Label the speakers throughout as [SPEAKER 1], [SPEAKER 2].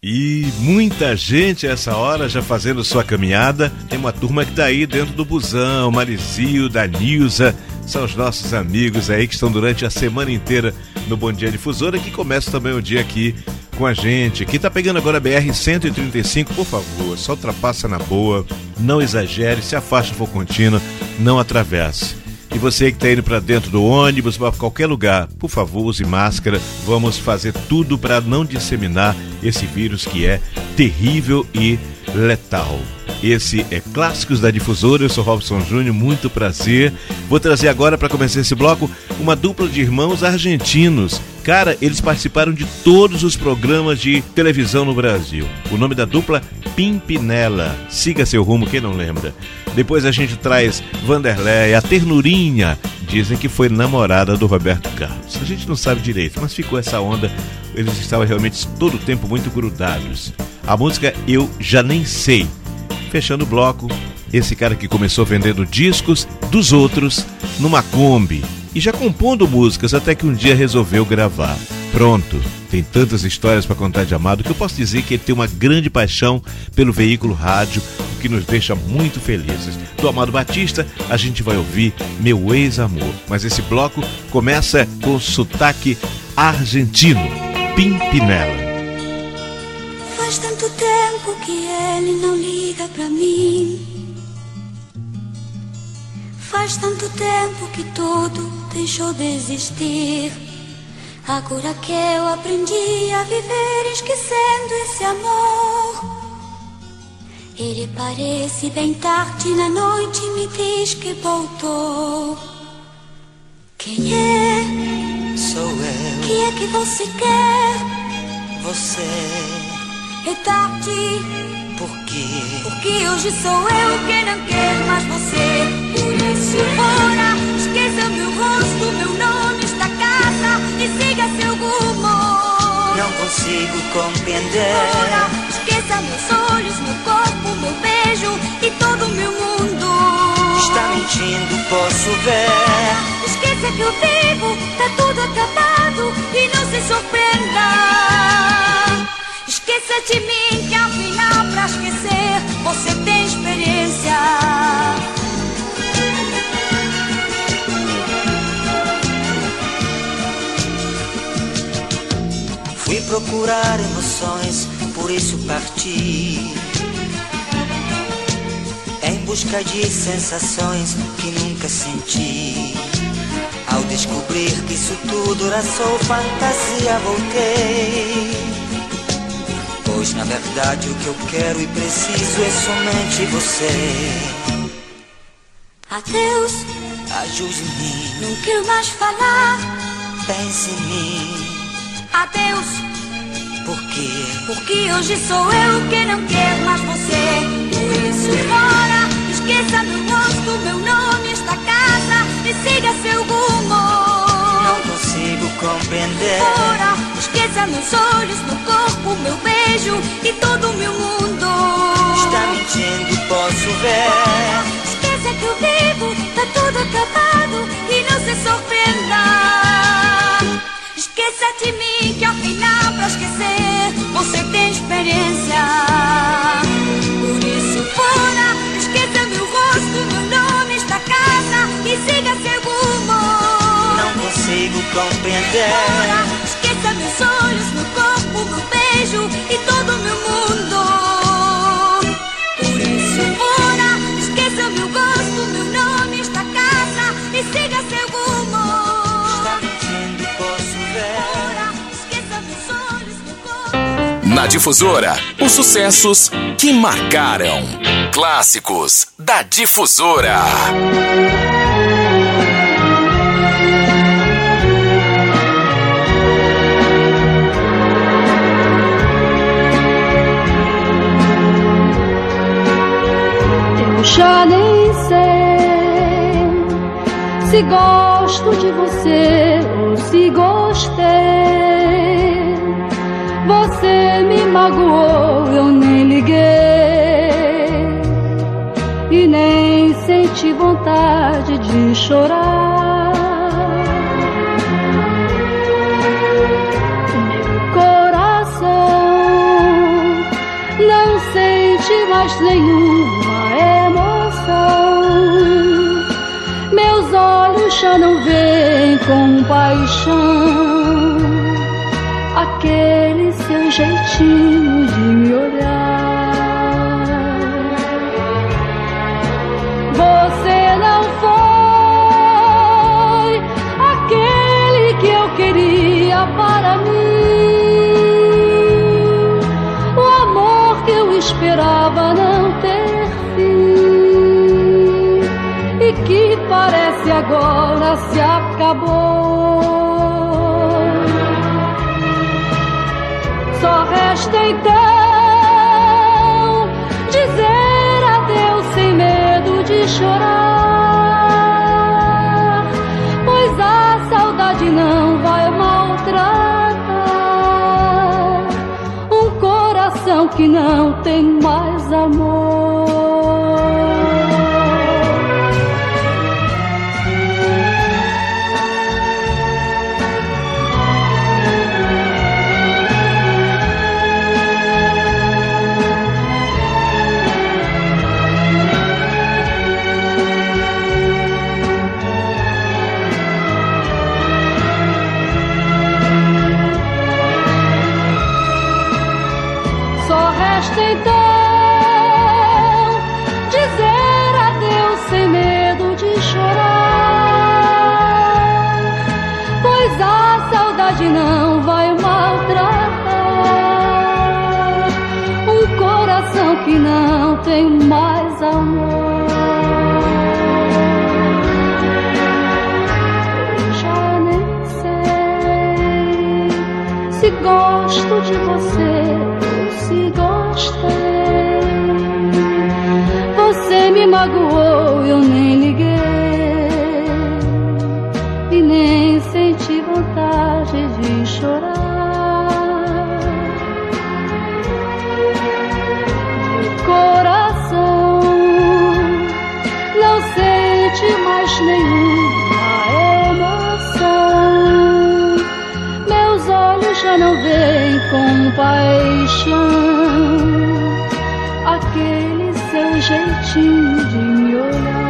[SPEAKER 1] E muita gente a essa hora já fazendo sua caminhada. Tem uma turma que tá aí dentro do busão, Marizio, da Nilza. São os nossos amigos aí que estão durante a semana inteira no Bom Dia Difusora, que começa também o dia aqui com a gente. Quem tá pegando agora a BR-135, por favor, só ultrapassa na boa, não exagere, se a faixa for contínua, não atravesse. E você que está indo para dentro do ônibus, para qualquer lugar, por favor, use máscara. Vamos fazer tudo para não disseminar esse vírus que é terrível e letal. Esse é Clássicos da Difusora. Eu sou Robson Júnior, muito prazer. Vou trazer agora para começar esse bloco uma dupla de irmãos argentinos. Cara, eles participaram de todos os programas de televisão no Brasil. O nome da dupla Pimpinela. Siga seu rumo, quem não lembra. Depois a gente traz Vanderlei, a ternurinha. Dizem que foi namorada do Roberto Carlos. A gente não sabe direito, mas ficou essa onda. Eles estavam realmente todo o tempo muito grudados. A música Eu Já Nem Sei. Fechando o bloco, esse cara que começou vendendo discos dos outros numa Kombi e já compondo músicas até que um dia resolveu gravar. Pronto, tem tantas histórias para contar de Amado que eu posso dizer que ele tem uma grande paixão pelo veículo rádio, que nos deixa muito felizes. Do Amado Batista, a gente vai ouvir Meu Ex-Amor, mas esse bloco começa com sotaque argentino, Pimpinela.
[SPEAKER 2] Faz tanto tempo que ele não liga pra mim. Faz tanto tempo que tudo deixou de existir. Agora que eu aprendi a viver esquecendo esse amor. Ele parece bem tarde na noite me diz que voltou. Quem é?
[SPEAKER 3] Sou eu.
[SPEAKER 2] Que é que você quer?
[SPEAKER 3] Você
[SPEAKER 2] é tarde.
[SPEAKER 3] Por quê?
[SPEAKER 2] Porque hoje sou eu quem não quer mais você. Por isso, ora, esqueça meu rosto, meu nome, esta casa e siga seu rumo.
[SPEAKER 3] Não consigo compreender.
[SPEAKER 2] Ora, esqueça meus olhos, meu corpo, beijo e todo o meu mundo.
[SPEAKER 3] Está mentindo, posso ver.
[SPEAKER 2] Esqueça que eu vivo, tá tudo acabado e não se surpreenda. Esqueça de mim que ao final pra esquecer você tem experiência.
[SPEAKER 3] Fui procurar emoções, por isso parti. Em busca de sensações que nunca senti. Ao descobrir que isso tudo era só fantasia, voltei Pois na verdade o que eu quero e preciso é somente você.
[SPEAKER 2] Adeus,
[SPEAKER 3] ajude-me.
[SPEAKER 2] Não quero mais falar.
[SPEAKER 3] Pense em mim.
[SPEAKER 2] Adeus.
[SPEAKER 3] Por quê?
[SPEAKER 2] Porque hoje sou eu que não quero mais você. Por isso, fora, esqueça meu rosto, meu nome, esta casa e siga seu rumo
[SPEAKER 3] consigo compreender.
[SPEAKER 2] Ora, esqueça meus olhos, meu corpo, meu beijo e todo o meu mundo.
[SPEAKER 3] Está mentindo, posso ver.
[SPEAKER 2] Esqueça que eu vivo, tá tudo acabado e não se surpreenda. Esqueça de mim que ao final pra esquecer Ora, esqueça meus olhos, meu corpo, meu beijo e todo meu mundo. Por isso, ora, esqueça meu gosto, meu nome, esta casa e siga seu rumo.
[SPEAKER 3] Está mentindo, posso ver.
[SPEAKER 2] Esqueça meus olhos, meu corpo.
[SPEAKER 4] Na difusora, os sucessos que marcaram. Clássicos da difusora.
[SPEAKER 5] Se gosto de você ou se gostei. Você me magoou, eu nem liguei e nem senti vontade de chorar. Paixão aquele seu jeitinho de me olhar. Agora se acabou. Só resta então dizer adeus sem medo de chorar, pois a saudade não vai maltratar um coração que não tem mais amor. Que não tem mais amor. Já nem sei se gosto de você ou se gostei. Você me magoou, eu nem liguei veem com paixão aquele seu jeitinho de me olhar.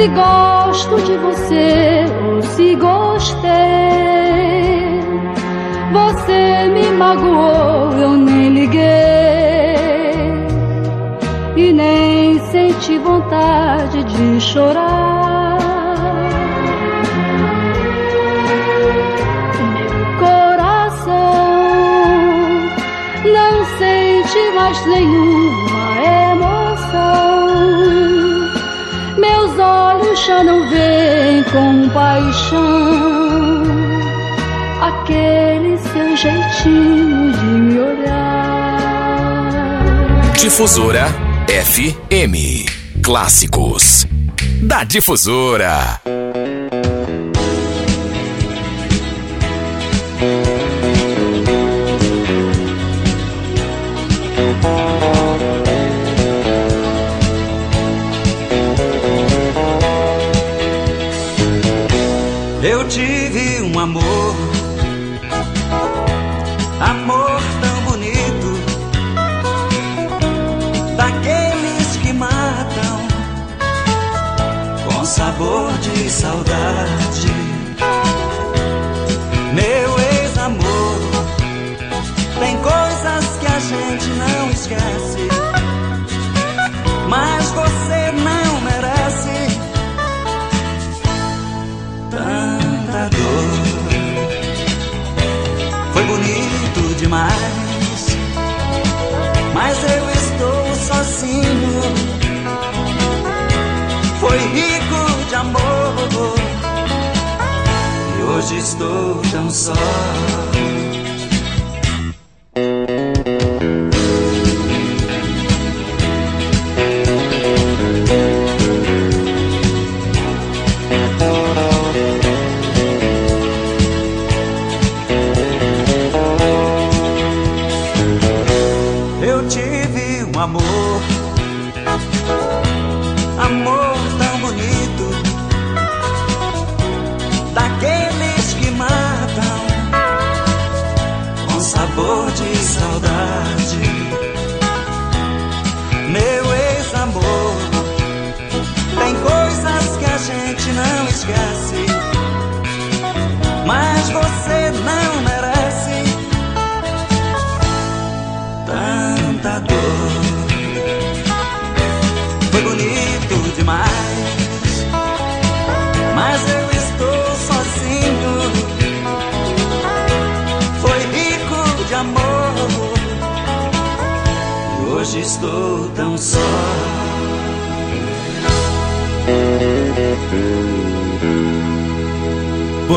[SPEAKER 5] Se gosto de você ou se gostei. Você me magoou, eu nem liguei e nem senti vontade de chorar. Meu coração não sente mais nenhuma não veem com paixão aquele seu jeitinho de me olhar.
[SPEAKER 4] Difusora FM. Clássicos da Difusora.
[SPEAKER 6] Eu amor, amor tão bonito, daqueles que matam com sabor de saudade. Meu ex-amor, tem coisas que a gente não esquece, mas você hoje estou tão só.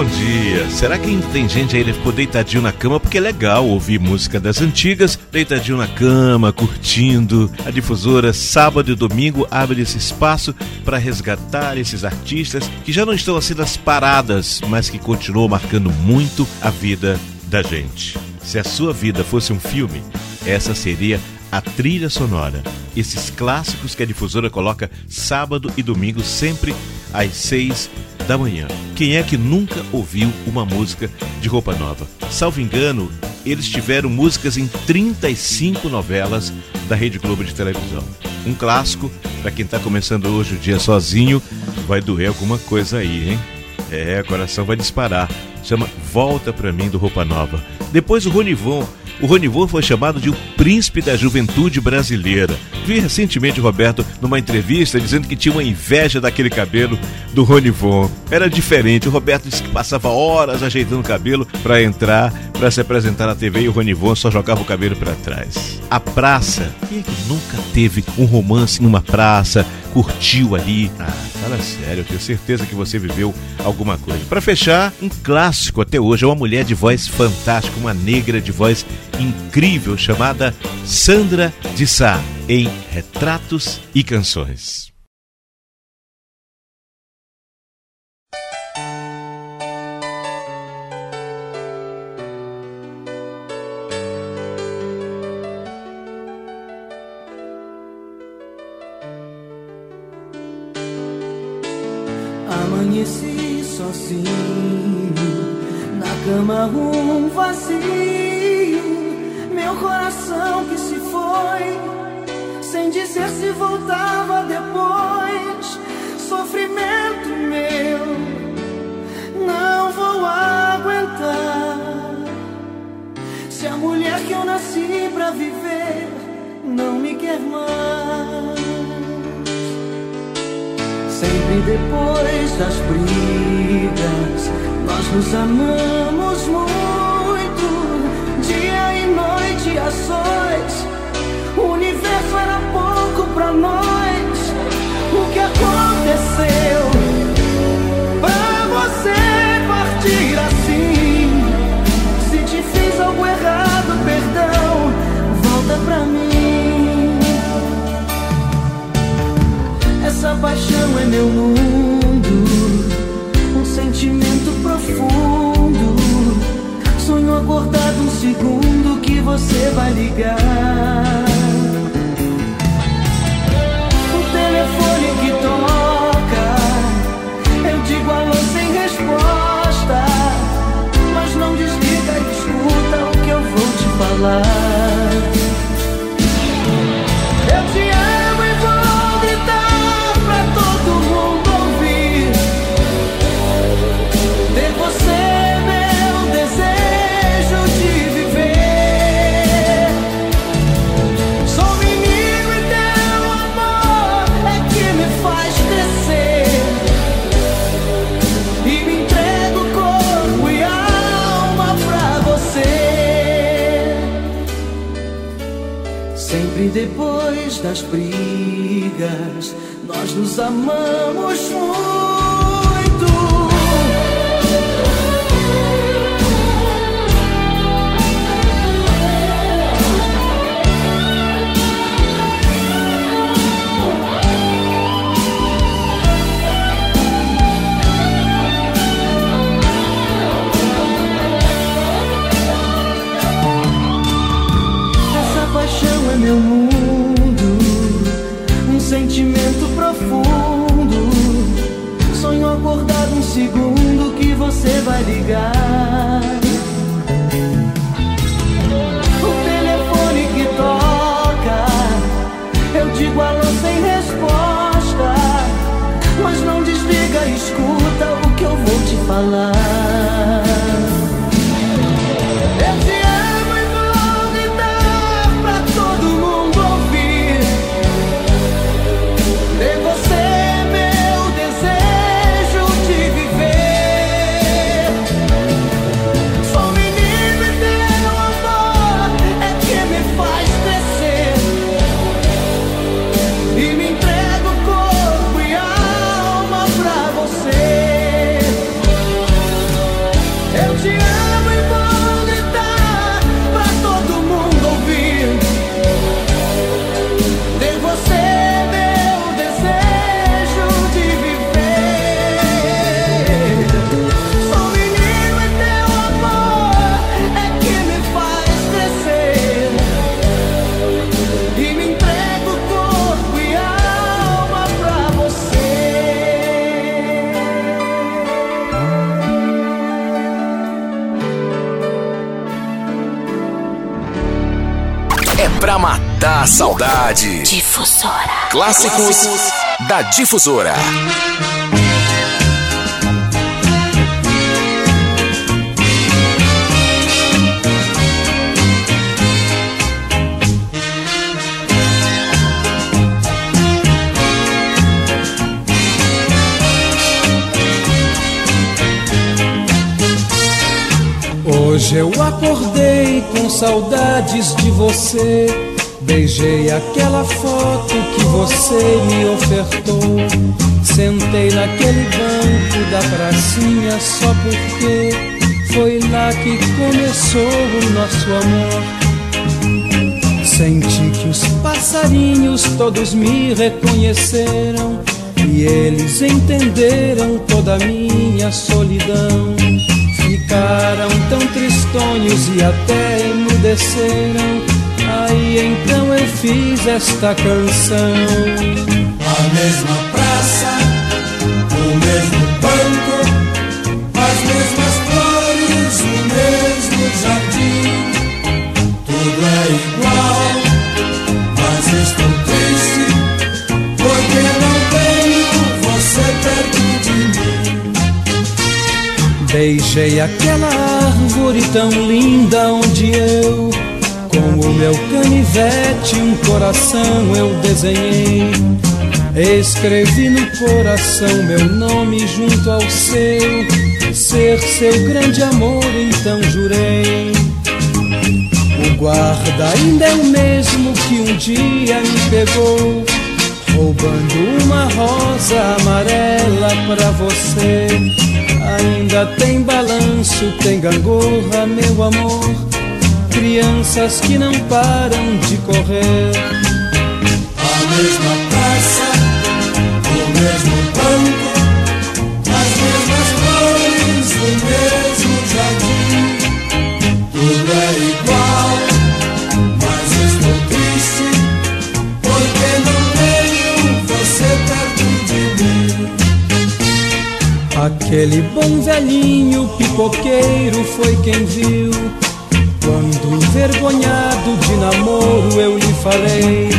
[SPEAKER 1] Bom dia. Será que tem gente aí que ficou deitadinho na cama? Porque é legal ouvir música das antigas, deitadinho na cama, curtindo. A difusora, sábado e domingo, abre esse espaço para resgatar esses artistas que já não estão assim nas paradas, mas que continuam marcando muito a vida da gente. Se a sua vida fosse um filme, essa seria a trilha sonora. Esses clássicos que a difusora coloca sábado e domingo, sempre às seis da manhã. Quem é que nunca ouviu uma música de roupa nova? Salvo engano, eles tiveram músicas em 35 novelas da Rede Globo de televisão. Um clássico, para quem está começando hoje o dia sozinho, vai doer alguma coisa aí, hein? É, o coração vai disparar. Chama Volta Pra Mim do Roupa Nova. Depois o Ronivon. O Ronivon foi chamado de o príncipe da juventude brasileira. Vi recentemente o Roberto numa entrevista dizendo que tinha uma inveja daquele cabelo do Ronivon. Era diferente. O Roberto disse que passava horas ajeitando o cabelo para entrar, para se apresentar na TV e o Ronivon só jogava o cabelo para trás. A praça. Quem é que nunca teve um romance numa praça? Curtiu ali? Ah, fala sério, eu tenho certeza que você viveu alguma coisa. Para fechar, um clássico até hoje é uma mulher de voz fantástica, uma negra de voz incrível chamada Sandra de Sá, em Retratos e Canções.
[SPEAKER 7] Amanheci sozinho, na cama um vazio, meu coração que se foi, sem dizer se voltava depois. Sofrimento meu, não vou aguentar. Se a mulher que eu nasci pra viver não me quer mais. Sempre depois das brigas, nós nos amamos paixão é meu mundo, um sentimento profundo. Sonho acordado um segundo que você vai ligar. O telefone que toca, eu digo alô sem resposta. Mas não desliga escuta o que eu vou te falar. Nós
[SPEAKER 4] saudade.
[SPEAKER 8] Difusora.
[SPEAKER 4] Clássicos da Difusora.
[SPEAKER 9] Hoje eu acordei com saudades de você. Beijei aquela foto que você me ofertou. Sentei naquele banco da pracinha só porque foi lá que começou o nosso amor. Senti que os passarinhos todos me reconheceram e eles entenderam toda a minha solidão. Ficaram tão tristonhos e até emudeceram. Aí então eu fiz esta canção.
[SPEAKER 10] A mesma praça, o mesmo banco, as mesmas flores, o mesmo jardim. Tudo é igual, mas estou triste porque não tenho você perto de mim.
[SPEAKER 9] Beijei aquela árvore tão linda onde eu, meu canivete, um coração eu desenhei. Escrevi no coração meu nome junto ao seu, ser seu grande amor, então jurei. O guarda ainda é o mesmo que um dia me pegou, roubando uma rosa amarela pra você. Ainda tem balanço, tem gangorra, meu amor. Crianças que não param de correr.
[SPEAKER 10] A mesma praça, o mesmo banco, as mesmas flores, o mesmo jardim. Tudo é igual, mas estou triste porque não tenho você perto de mim.
[SPEAKER 9] Aquele bom velhinho pipoqueiro foi quem viu. Quando envergonhado de namoro eu lhe falei.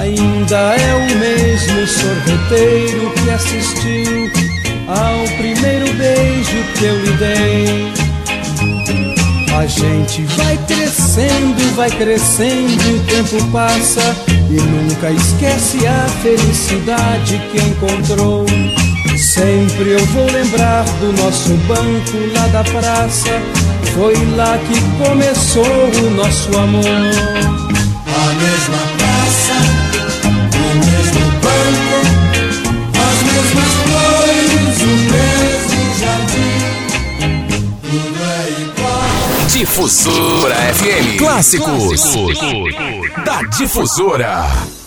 [SPEAKER 9] Ainda é o mesmo sorveteiro que assistiu ao primeiro beijo que eu lhe dei. A gente vai crescendo, vai crescendo, o tempo passa e nunca esquece a felicidade que encontrou. Sempre eu vou lembrar do nosso banco lá da praça. Foi lá que começou o nosso amor.
[SPEAKER 10] A mesma praça, o mesmo banco, as mesmas flores, o mesmo jardim. Tudo é igual.
[SPEAKER 4] Difusora FM. Clássicos da Difusora.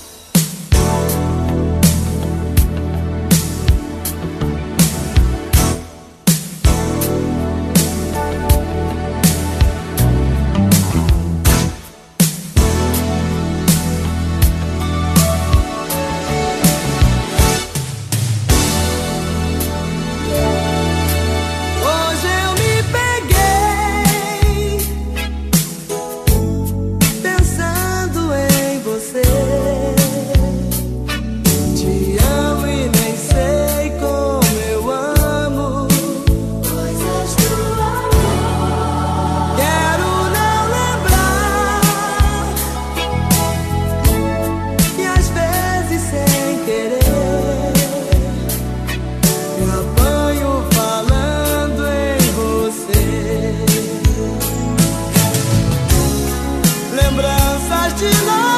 [SPEAKER 10] to
[SPEAKER 4] love.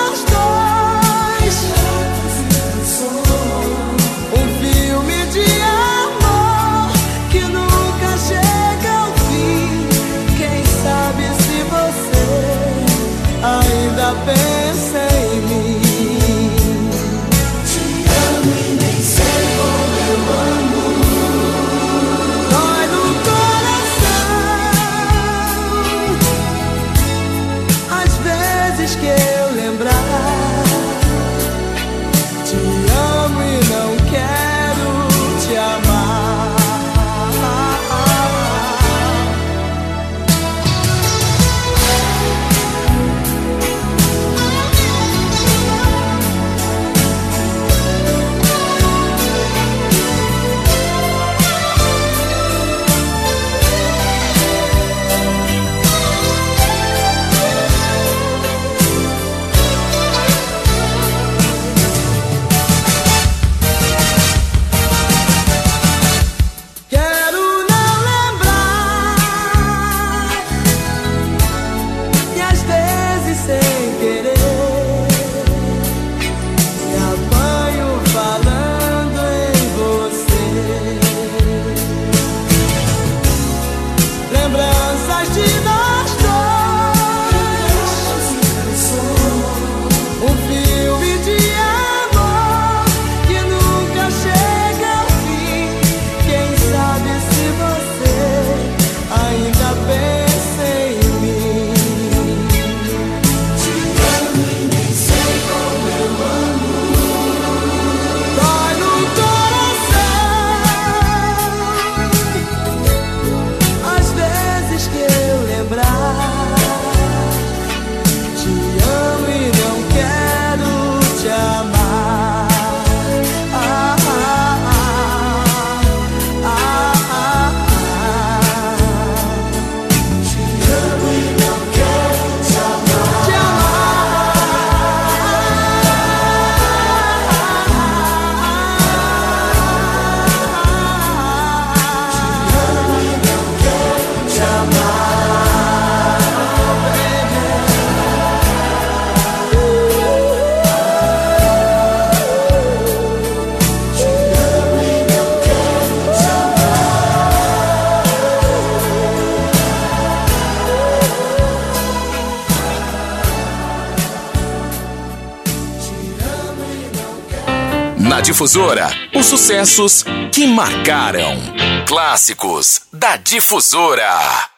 [SPEAKER 4] Difusora, os sucessos que marcaram. Clássicos da Difusora.